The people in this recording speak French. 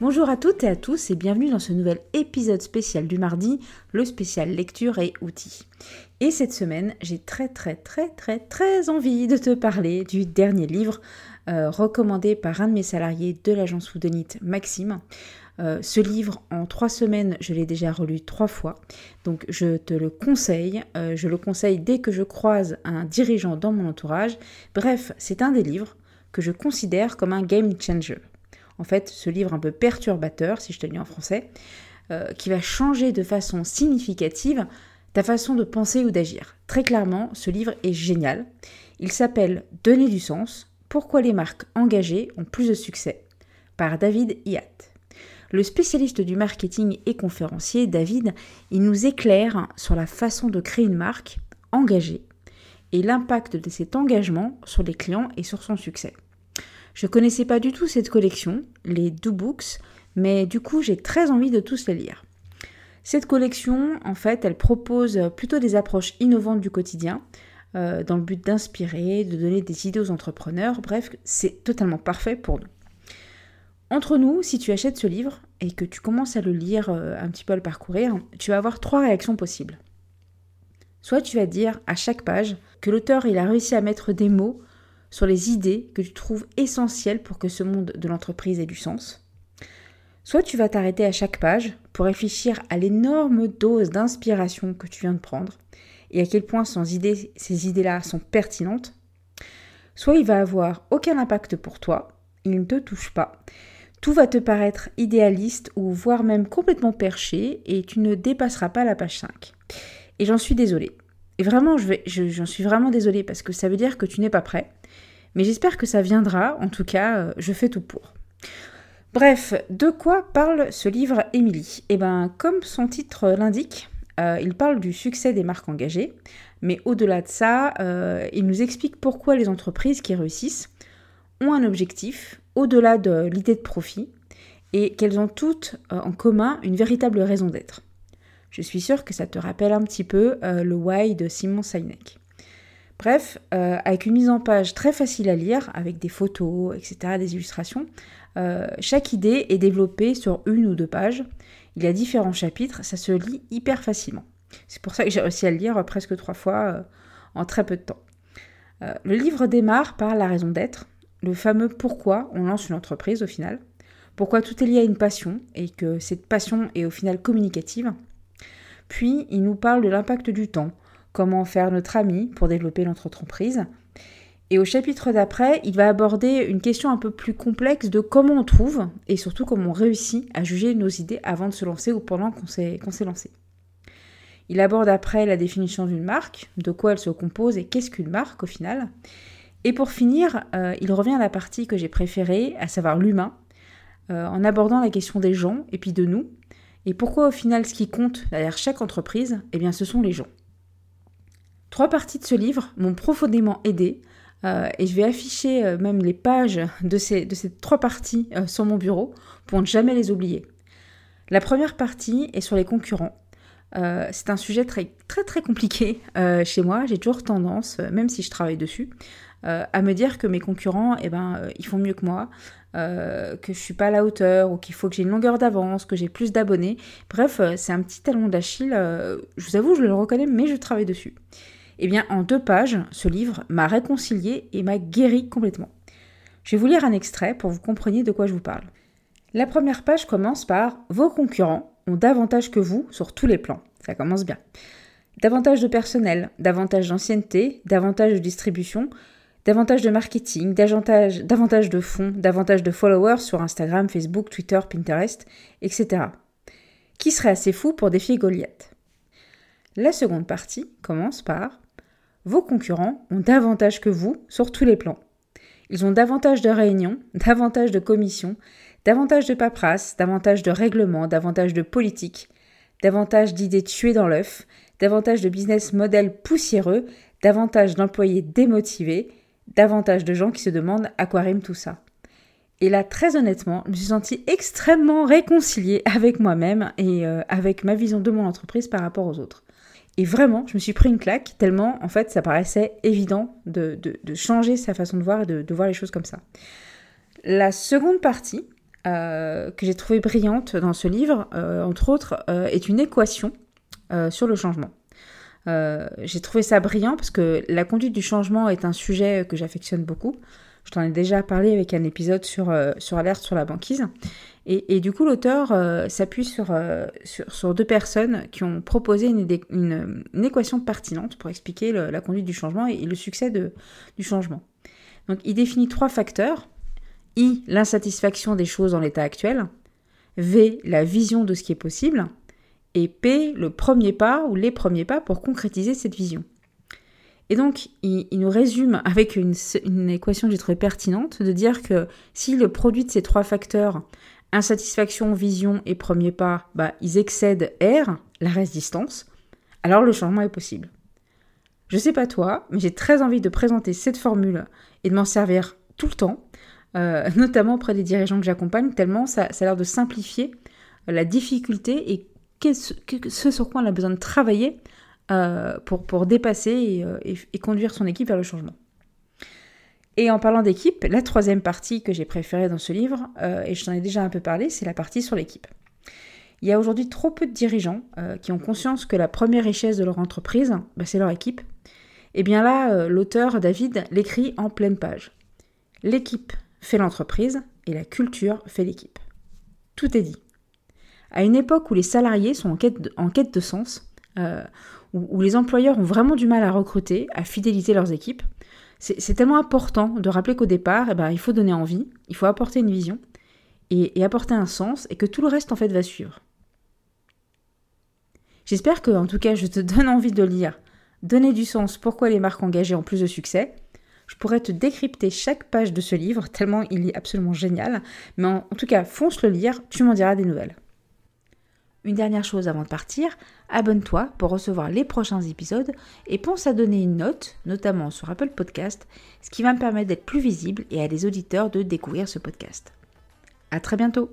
Bonjour à toutes et à tous et bienvenue dans ce nouvel épisode spécial du mardi, le spécial lecture et outils. Et cette semaine, j'ai très très très très très envie de te parler du dernier livre euh, recommandé par un de mes salariés de l'agence Foodonite, Maxime. Euh, ce livre, en trois semaines, je l'ai déjà relu trois fois. Donc je te le conseille. Euh, je le conseille dès que je croise un dirigeant dans mon entourage. Bref, c'est un des livres que je considère comme un game changer en fait, ce livre un peu perturbateur, si je te le dis en français, euh, qui va changer de façon significative ta façon de penser ou d'agir. Très clairement, ce livre est génial. Il s'appelle Donner du sens, pourquoi les marques engagées ont plus de succès, par David Iat. Le spécialiste du marketing et conférencier, David, il nous éclaire sur la façon de créer une marque engagée et l'impact de cet engagement sur les clients et sur son succès. Je connaissais pas du tout cette collection, les Do Books, mais du coup j'ai très envie de tous les lire. Cette collection, en fait, elle propose plutôt des approches innovantes du quotidien, euh, dans le but d'inspirer, de donner des idées aux entrepreneurs, bref, c'est totalement parfait pour nous. Entre nous, si tu achètes ce livre et que tu commences à le lire, euh, un petit peu à le parcourir, tu vas avoir trois réactions possibles. Soit tu vas dire à chaque page que l'auteur il a réussi à mettre des mots sur les idées que tu trouves essentielles pour que ce monde de l'entreprise ait du sens. Soit tu vas t'arrêter à chaque page pour réfléchir à l'énorme dose d'inspiration que tu viens de prendre et à quel point ces idées-là sont pertinentes. Soit il va avoir aucun impact pour toi, il ne te touche pas. Tout va te paraître idéaliste ou voire même complètement perché et tu ne dépasseras pas la page 5. Et j'en suis désolée. Et vraiment, j'en suis vraiment désolée parce que ça veut dire que tu n'es pas prêt. Mais j'espère que ça viendra, en tout cas, euh, je fais tout pour. Bref, de quoi parle ce livre Émilie? Eh bien, comme son titre l'indique, euh, il parle du succès des marques engagées, mais au-delà de ça, euh, il nous explique pourquoi les entreprises qui réussissent ont un objectif au-delà de l'idée de profit et qu'elles ont toutes en commun une véritable raison d'être. Je suis sûre que ça te rappelle un petit peu le why de Simon Sinek. Bref, euh, avec une mise en page très facile à lire, avec des photos, etc., des illustrations, euh, chaque idée est développée sur une ou deux pages. Il y a différents chapitres, ça se lit hyper facilement. C'est pour ça que j'ai réussi à le lire presque trois fois euh, en très peu de temps. le livre démarre par la raison d'être, le fameux pourquoi on lance une entreprise au final, pourquoi tout est lié à une passion et que cette passion est au final communicative. Puis il nous parle de l'impact du temps, comment faire notre ami pour développer notre entreprise. Et au chapitre d'après, il va aborder une question un peu plus complexe de comment on trouve et surtout comment on réussit à juger nos idées avant de se lancer ou pendant qu'on s'est lancé. Il aborde après la définition d'une marque, de quoi elle se compose et qu'est-ce qu'une marque au final. Et pour finir, euh, il revient à la partie que j'ai préférée, à savoir l'humain, euh, en abordant la question des gens et puis de nous. Et pourquoi au final ce qui compte derrière chaque entreprise, eh bien ce sont les gens. Trois parties de ce livre m'ont profondément aidé euh, et je vais afficher euh, même les pages de ces, trois parties euh, sur mon bureau pour ne jamais les oublier. La première partie est sur les concurrents. c'est un sujet très très compliqué chez moi. J'ai toujours tendance, même si je travaille dessus, à me dire que mes concurrents, eh ben, ils font mieux que moi, que je suis pas à la hauteur ou qu'il faut que j'ai une longueur d'avance, que j'ai plus d'abonnés. Bref, c'est un petit talon d'Achille. je vous avoue, je le reconnais, mais je travaille dessus. Eh bien, en deux pages, ce livre m'a réconcilié et m'a guéri complètement. Je vais vous lire un extrait pour vous compreniez de quoi je vous parle. La première page commence par Vos concurrents ont davantage que vous sur tous les plans. Ça commence bien. Davantage de personnel, davantage d'ancienneté, davantage de distribution, davantage de marketing, davantage, de fonds, davantage de followers sur Instagram, Facebook, Twitter, Pinterest, etc. Qui serait assez fou pour défier Goliath? La seconde partie commence par Vos concurrents ont davantage que vous sur tous les plans. Ils ont davantage de réunions, davantage de commissions, davantage de paperasse, davantage de règlements, davantage de politique, davantage d'idées tuées dans l'œuf, davantage de business models poussiéreux, davantage d'employés démotivés, davantage de gens qui se demandent à quoi rime tout ça. Et là, très honnêtement, je me suis sentie extrêmement réconciliée avec moi-même et euh, avec ma vision de mon entreprise par rapport aux autres. Et vraiment, je me suis pris une claque tellement, en fait, ça paraissait évident de, changer sa façon de voir et de, voir les choses comme ça. La seconde partie, euh, que j'ai trouvée brillante dans ce livre, euh, entre autres, est une équation sur le changement. J'ai trouvé ça brillant parce que la conduite du changement est un sujet que j'affectionne beaucoup. Je t'en ai déjà parlé avec un épisode sur, euh, sur Alerte sur la banquise. Et, du coup, l'auteur euh, s'appuie euh, sur, sur, deux personnes qui ont proposé une, équation pertinente pour expliquer la conduite du changement et, le succès du changement. Donc, il définit trois facteurs. I, l'insatisfaction des choses dans l'état actuel. V, la vision de ce qui est possible. Et P, le premier pas ou les premiers pas pour concrétiser cette vision. Et donc, il, nous résume avec une, équation que j'ai trouvée pertinente de dire que si le produit de ces trois facteurs, insatisfaction, vision et premier pas, bah, ils excèdent R, la résistance, alors le changement est possible. Je sais pas toi, mais j'ai très envie de présenter cette formule et de m'en servir tout le temps, euh, notamment auprès des dirigeants que j'accompagne, tellement ça, ça, a l'air de simplifier la difficulté et ce sur quoi on a besoin de travailler euh, pour, pour dépasser euh, et, conduire son équipe vers le changement. Et en parlant d'équipe, la troisième partie que j'ai préférée dans ce livre, euh, et je t'en ai déjà un peu parlé, c'est la partie sur l'équipe. Il y a aujourd'hui trop peu de dirigeants qui ont conscience que la première richesse de leur entreprise, bah, c'est leur équipe. Et bien là, l'auteur David l'écrit en pleine page. L'équipe fait l'entreprise et la culture fait l'équipe. Tout est dit. À une époque où les salariés sont en quête de, sens, où, les employeurs ont vraiment du mal à recruter, à fidéliser leurs équipes, c'est tellement important de rappeler qu'au départ, eh ben, il faut donner envie, il faut apporter une vision et, apporter un sens et que tout le reste en fait va suivre. J'espère que, en tout cas, je te donne envie de lire Donner du sens, pourquoi les marques engagées ont plus de succès? Je pourrais te décrypter chaque page de ce livre, tellement il est absolument génial. Mais en tout cas, fonce le lire, tu m'en diras des nouvelles. Une dernière chose avant de partir, abonne-toi pour recevoir les prochains épisodes et pense à donner une note, notamment sur Apple Podcast, ce qui va me permettre d'être plus visible et à des auditeurs de découvrir ce podcast. À très bientôt!